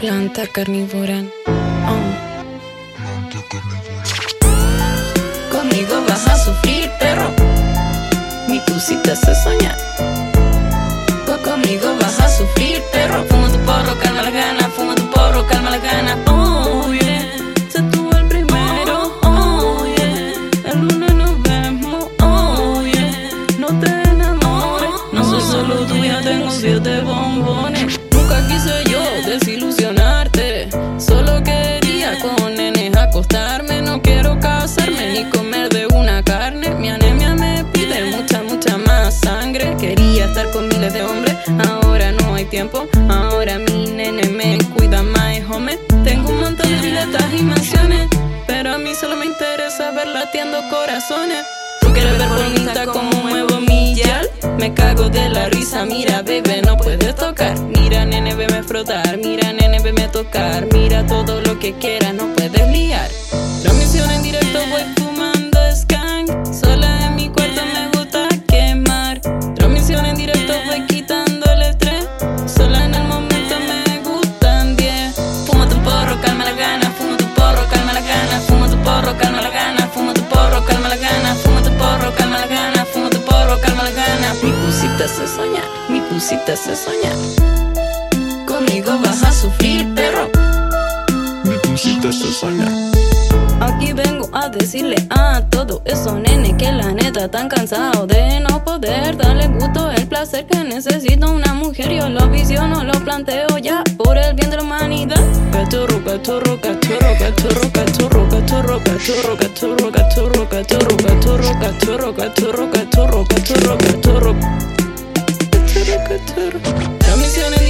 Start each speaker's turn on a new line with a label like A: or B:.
A: Planta carnívora. Oh.
B: Conmigo vas a sufrir, perro. Mi pusita se soña. Conmigo vas a sufrir, perro. Fuma tu porro, calma la gana. Fuma tu porro, calma la gana. Oh, yeah. Se tuvo el primero. Oh, yeah. El lunes nos vemos. Oh, yeah. No te enamores. No soy solo tuya, tengo siete bombones. Nunca quise yo desilusionarte. Solo quería con nenes acostarme. No quiero casarme ni comer de una carne. Mi anemia me pide mucha, mucha más sangre. Quería estar con miles de hombres. Ahora no hay tiempo. Ahora mi nene me cuida más, hombre. Tengo un montón de billetas y mansiones. Pero a mí solo me interesa ver latiendo corazones. Tú quieres ver bonita como muevo mi yal. Me cago de la risa, mira, bebé, no puedes Mira, nene, veme frotar. Mira, nene, veme tocar. Mira todo lo que quieras, no puedes liar. Transmisión en directo, voy fumando mi pusita se soña. Conmigo vas a sufrir, perro.
C: Mi se soña.
B: Aquí vengo a decirle a todo eso, nene, que la neta tan cansado de no poder darle gusto, el placer que necesito una mujer. Yo lo visiono, lo planteo ya por el bien de la humanidad. Cachorro, cachorro, cachorro, cachorro, cachorro, cachorro, cachorro, cachorro, cachorro, cachorro, cachorro, cachorro, cachorro, cachorro, cachorro, cachorro, cachorro, Tell me,